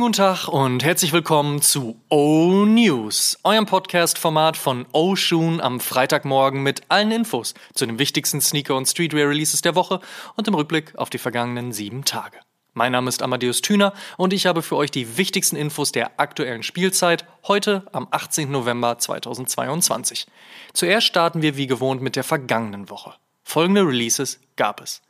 Schönen guten Tag und herzlich willkommen zu O News, eurem Podcast-Format von O Shoon am Freitagmorgen mit allen Infos zu den wichtigsten Sneaker- und Streetwear-Releases der Woche und im Rückblick auf die vergangenen sieben Tage. Mein Name ist Amadeus Thüner und ich habe für euch die wichtigsten Infos der aktuellen Spielzeit heute am 18. November 2022. Zuerst starten wir wie gewohnt mit der vergangenen Woche. Folgende Releases gab es.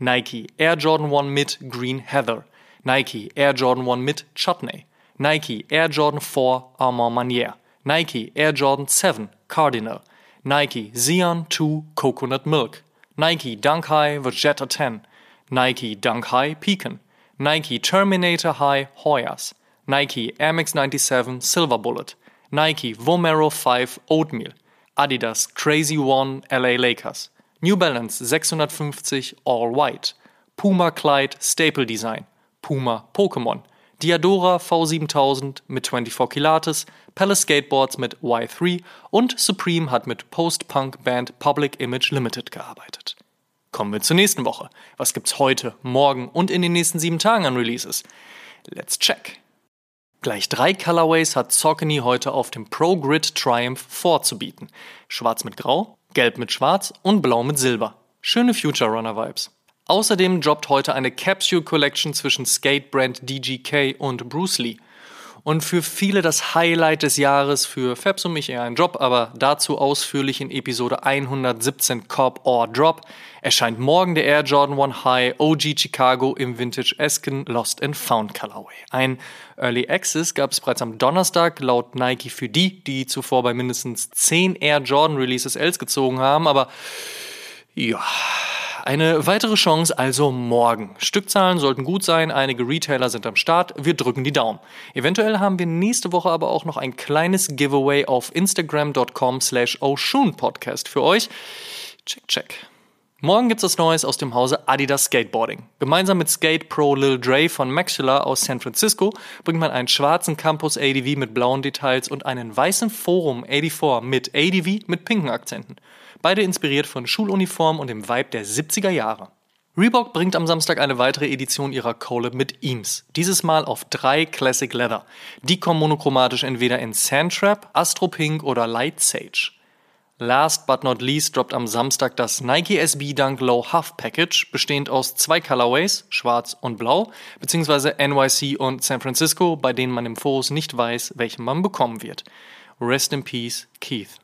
Nike Air Jordan 1 mit Green Heather – Nike Air Jordan 1 mit Chutney, Nike Air Jordan 4 Armand Manier, Nike Air Jordan 7 Cardinal, Nike Xeon 2 Coconut Milk, Nike Dunk High Vegeta 10, Nike Dunk High Pecan, Nike Terminator High Hoyas, Nike Air Max 97 Silver Bullet, Nike Vomero 5 Oatmeal, Adidas Crazy One LA Lakers, New Balance 650 All White, Puma Clyde Staple Design, Puma Pokémon, Diadora V7000 mit 24 Kilates, Palace Skateboards mit Y3 und Supreme hat mit Post-Punk-Band Public Image Limited gearbeitet. Kommen wir zur nächsten Woche. Was gibt's heute, morgen und in den nächsten sieben Tagen an Releases? Let's check. Gleich drei Colorways hat Saucony heute auf dem Pro Grid Triumph vorzubieten. Schwarz mit Grau, Gelb mit Schwarz und Blau mit Silber. Schöne Future Runner Vibes. Außerdem droppt heute eine Capsule Collection zwischen Skate-Brand DGK und Bruce Lee. Und für viele das Highlight des Jahres, für Fabs und mich eher ein Job, aber dazu ausführlich in Episode 117 Cop or Drop, erscheint morgen der Air Jordan 1 High OG Chicago im Vintage Esken Lost and Found Colorway. Ein Early Access gab es bereits am Donnerstag laut Nike für die, die zuvor bei mindestens 10 Air Jordan Releases Els gezogen haben, aber ja, eine weitere Chance also morgen. Stückzahlen sollten gut sein, einige Retailer sind am Start, wir drücken die Daumen. Eventuell haben wir nächste Woche aber auch noch ein kleines Giveaway auf instagram.com slash Podcast für euch. Check, check. Morgen gibt's was Neues aus dem Hause Adidas Skateboarding. Gemeinsam mit Skate Pro Lil Dre von Maxilla aus San Francisco bringt man einen schwarzen Campus ADV mit blauen Details und einen weißen Forum 84 mit ADV mit pinken Akzenten. Beide inspiriert von Schuluniformen und dem Vibe der 70er Jahre. Reebok bringt am Samstag eine weitere Edition ihrer Collab mit Eames. Dieses Mal auf drei Classic Leather. Die kommen monochromatisch entweder in Sandtrap, Astro Pink oder Light Sage. Last but not least droppt am Samstag das Nike SB Dunk Low Huff Package, bestehend aus zwei Colorways, schwarz und blau, beziehungsweise NYC und San Francisco, bei denen man im Voraus nicht weiß, welchen man bekommen wird. Rest in Peace, Keith.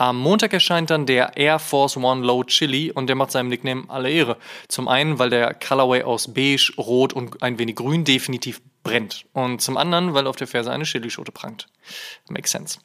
Am Montag erscheint dann der Air Force One Low Chili und der macht seinem Nickname alle Ehre. Zum einen, weil der Colorway aus beige, rot und ein wenig grün definitiv brennt. Und zum anderen, weil auf der Ferse eine Chilischote prangt. Makes sense.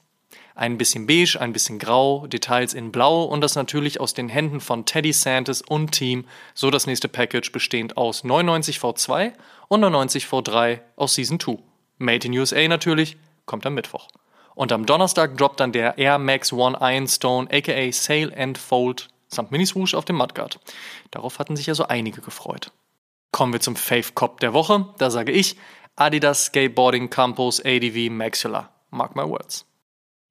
Ein bisschen beige, ein bisschen grau, Details in blau und das natürlich aus den Händen von Teddy Santis und Team, so das nächste Package bestehend aus 99 V2 und 99 V3 aus Season 2. Made in USA natürlich, kommt am Mittwoch. Und am Donnerstag droppt dann der Air Max One Iron Stone, aka Sail and Fold, samt Miniswoosh auf dem Mudguard. Darauf hatten sich ja so einige gefreut. Kommen wir zum Fave Cop der Woche. Da sage ich Adidas Skateboarding Campus ADV Maxilla. Mark my words.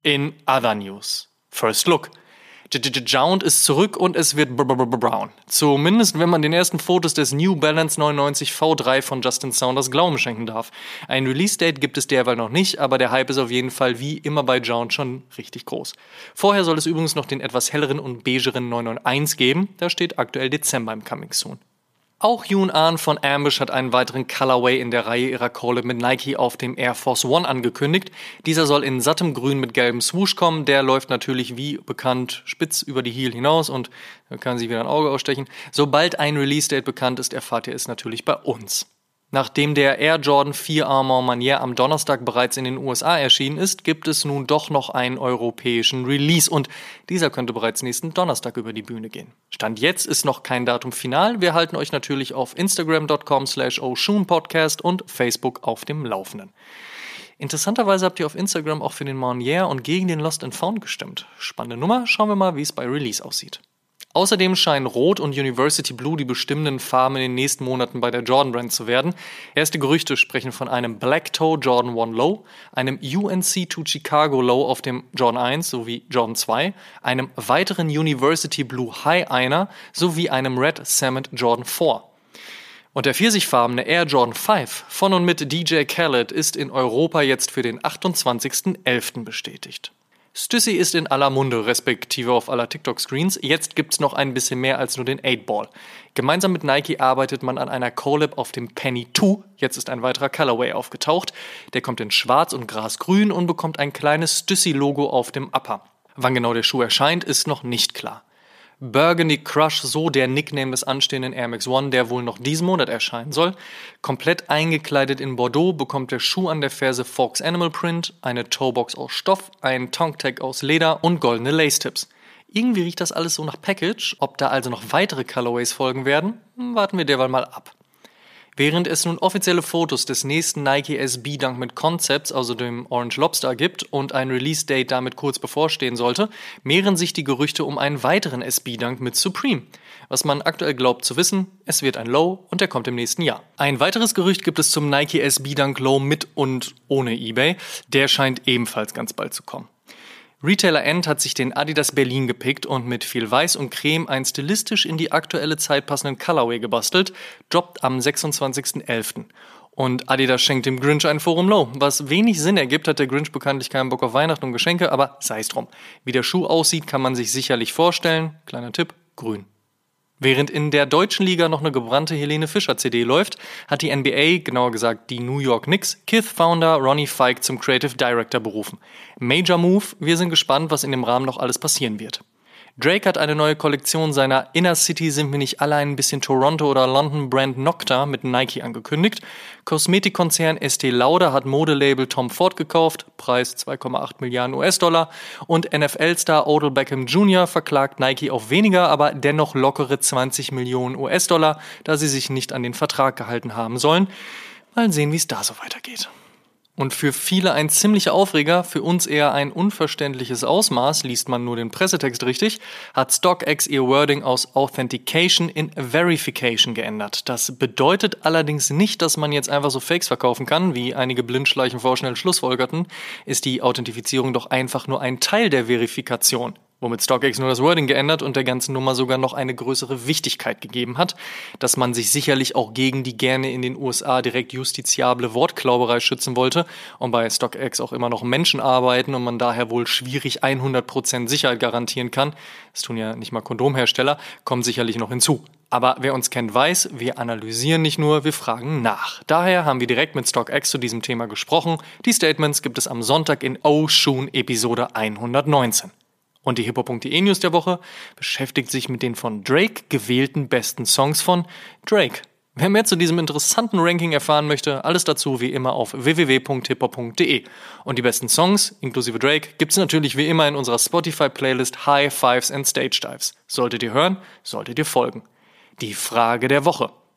In other news. First look. Jound ist zurück und es wird brown. Zumindest wenn man den ersten Fotos des New Balance 99 V3 von Justin Saunders Glauben schenken darf. Ein Release-Date gibt es derweil noch nicht, aber der Hype ist auf jeden Fall wie immer bei Jound schon richtig groß. Vorher soll es übrigens noch den etwas helleren und beigeren 991 geben, da steht aktuell Dezember im Coming Soon. Auch Yoon Ahn von Ambush hat einen weiteren Colorway in der Reihe ihrer Collab mit Nike auf dem Air Force One angekündigt. Dieser soll in sattem Grün mit gelbem Swoosh kommen. Der läuft natürlich wie bekannt spitz über die Heel hinaus und kann sich wieder ein Auge ausstechen. Sobald ein Release-Date bekannt ist, erfahrt ihr es natürlich bei uns. Nachdem der Air Jordan 4 Armor Manier am Donnerstag bereits in den USA erschienen ist, gibt es nun doch noch einen europäischen Release und dieser könnte bereits nächsten Donnerstag über die Bühne gehen. Stand jetzt ist noch kein Datum final. Wir halten euch natürlich auf instagram.com slash Podcast und Facebook auf dem Laufenden. Interessanterweise habt ihr auf Instagram auch für den Manier und gegen den Lost and Found gestimmt. Spannende Nummer, schauen wir mal, wie es bei Release aussieht. Außerdem scheinen Rot und University Blue die bestimmenden Farben in den nächsten Monaten bei der Jordan Brand zu werden. Erste Gerüchte sprechen von einem Black Toe Jordan 1 Low, einem UNC 2 Chicago Low auf dem Jordan 1 sowie Jordan 2, einem weiteren University Blue High Einer sowie einem Red Cement Jordan 4. Und der pfirsichfarbene Air Jordan 5 von und mit DJ Khaled ist in Europa jetzt für den 28.11. bestätigt. Stussy ist in aller Munde, respektive auf aller TikTok-Screens. Jetzt gibt's noch ein bisschen mehr als nur den 8-Ball. Gemeinsam mit Nike arbeitet man an einer Collab auf dem Penny 2. Jetzt ist ein weiterer Colorway aufgetaucht. Der kommt in schwarz und grasgrün und bekommt ein kleines Stussy-Logo auf dem Upper. Wann genau der Schuh erscheint, ist noch nicht klar. Burgundy Crush, so der Nickname des anstehenden Air Max One, der wohl noch diesen Monat erscheinen soll. Komplett eingekleidet in Bordeaux bekommt der Schuh an der Ferse Fox Animal Print, eine Toebox aus Stoff, ein Tongue Tag aus Leder und goldene Lace Tips. Irgendwie riecht das alles so nach Package. Ob da also noch weitere Colorways folgen werden, warten wir derweil mal ab. Während es nun offizielle Fotos des nächsten Nike SB Dunk mit Concepts, also dem Orange Lobster, gibt und ein Release-Date damit kurz bevorstehen sollte, mehren sich die Gerüchte um einen weiteren SB Dunk mit Supreme. Was man aktuell glaubt zu wissen, es wird ein Low und der kommt im nächsten Jahr. Ein weiteres Gerücht gibt es zum Nike SB Dunk Low mit und ohne eBay. Der scheint ebenfalls ganz bald zu kommen. Retailer End hat sich den Adidas Berlin gepickt und mit viel Weiß und Creme einen stilistisch in die aktuelle Zeit passenden Colorway gebastelt, droppt am 26.11. Und Adidas schenkt dem Grinch ein Forum Low. Was wenig Sinn ergibt, hat der Grinch bekanntlich keinen Bock auf Weihnachten und Geschenke, aber sei es drum. Wie der Schuh aussieht, kann man sich sicherlich vorstellen. Kleiner Tipp, grün. Während in der deutschen Liga noch eine gebrannte Helene Fischer CD läuft, hat die NBA, genauer gesagt die New York Knicks, Kith-Founder Ronnie Fike zum Creative Director berufen. Major Move, wir sind gespannt, was in dem Rahmen noch alles passieren wird. Drake hat eine neue Kollektion seiner Inner City sind wir nicht alle ein bisschen Toronto oder London Brand Nocta mit Nike angekündigt. Kosmetikkonzern Estee Lauder hat Modelabel Tom Ford gekauft, Preis 2,8 Milliarden US-Dollar und NFL-Star Odell Beckham Jr. verklagt Nike auf weniger, aber dennoch lockere 20 Millionen US-Dollar, da sie sich nicht an den Vertrag gehalten haben sollen. Mal sehen, wie es da so weitergeht. Und für viele ein ziemlicher Aufreger, für uns eher ein unverständliches Ausmaß, liest man nur den Pressetext richtig, hat StockX ihr Wording aus Authentication in Verification geändert. Das bedeutet allerdings nicht, dass man jetzt einfach so Fakes verkaufen kann, wie einige Blindschleichen vorschnell schlussfolgerten, ist die Authentifizierung doch einfach nur ein Teil der Verifikation womit StockX nur das Wording geändert und der ganzen Nummer sogar noch eine größere Wichtigkeit gegeben hat, dass man sich sicherlich auch gegen die gerne in den USA direkt justiziable Wortklauberei schützen wollte und bei StockX auch immer noch Menschen arbeiten und man daher wohl schwierig 100% Sicherheit garantieren kann, das tun ja nicht mal Kondomhersteller, kommt sicherlich noch hinzu. Aber wer uns kennt, weiß, wir analysieren nicht nur, wir fragen nach. Daher haben wir direkt mit StockX zu diesem Thema gesprochen. Die Statements gibt es am Sonntag in Oshun Episode 119. Und die hiphop.de News der Woche beschäftigt sich mit den von Drake gewählten besten Songs von Drake. Wer mehr zu diesem interessanten Ranking erfahren möchte, alles dazu wie immer auf www.hiphop.de. Und die besten Songs, inklusive Drake, gibt's natürlich wie immer in unserer Spotify-Playlist High Fives and Stage Dives. Solltet ihr hören, solltet ihr folgen. Die Frage der Woche.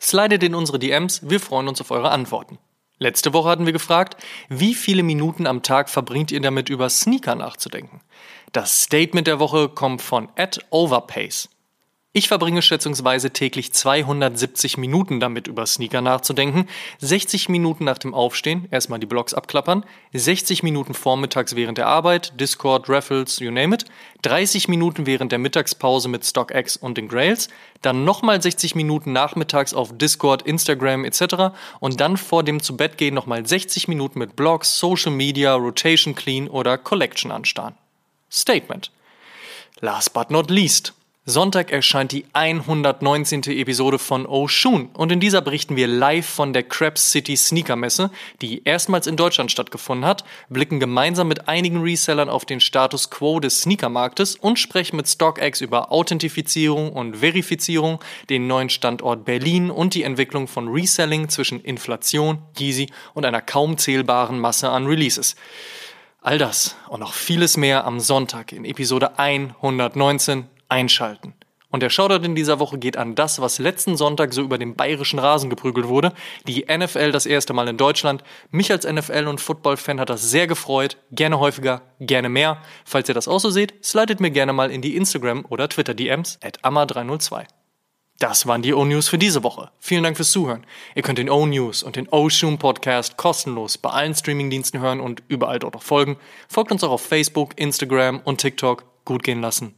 Slidet in unsere DMs, wir freuen uns auf eure Antworten. Letzte Woche hatten wir gefragt, wie viele Minuten am Tag verbringt ihr damit über Sneaker nachzudenken? Das Statement der Woche kommt von at Overpace. Ich verbringe schätzungsweise täglich 270 Minuten damit, über Sneaker nachzudenken. 60 Minuten nach dem Aufstehen, erstmal die Blogs abklappern. 60 Minuten vormittags während der Arbeit, Discord, Raffles, you name it. 30 Minuten während der Mittagspause mit StockX und den Grails. Dann nochmal 60 Minuten nachmittags auf Discord, Instagram etc. Und dann vor dem Zubettgehen nochmal 60 Minuten mit Blogs, Social Media, Rotation Clean oder Collection anstarren. Statement. Last but not least. Sonntag erscheint die 119. Episode von Oshun und in dieser berichten wir live von der Krebs City Sneaker Messe, die erstmals in Deutschland stattgefunden hat, blicken gemeinsam mit einigen Resellern auf den Status quo des Sneakermarktes und sprechen mit StockX über Authentifizierung und Verifizierung, den neuen Standort Berlin und die Entwicklung von Reselling zwischen Inflation, Yeezy und einer kaum zählbaren Masse an Releases. All das und noch vieles mehr am Sonntag in Episode 119 einschalten. Und der Shoutout in dieser Woche geht an das, was letzten Sonntag so über den bayerischen Rasen geprügelt wurde. Die NFL das erste Mal in Deutschland. Mich als NFL- und Football-Fan hat das sehr gefreut. Gerne häufiger, gerne mehr. Falls ihr das auch so seht, slidet mir gerne mal in die Instagram- oder Twitter-DMs at amma302. Das waren die O-News für diese Woche. Vielen Dank fürs Zuhören. Ihr könnt den O-News und den O-Shoom Podcast kostenlos bei allen Streamingdiensten hören und überall dort auch folgen. Folgt uns auch auf Facebook, Instagram und TikTok. Gut gehen lassen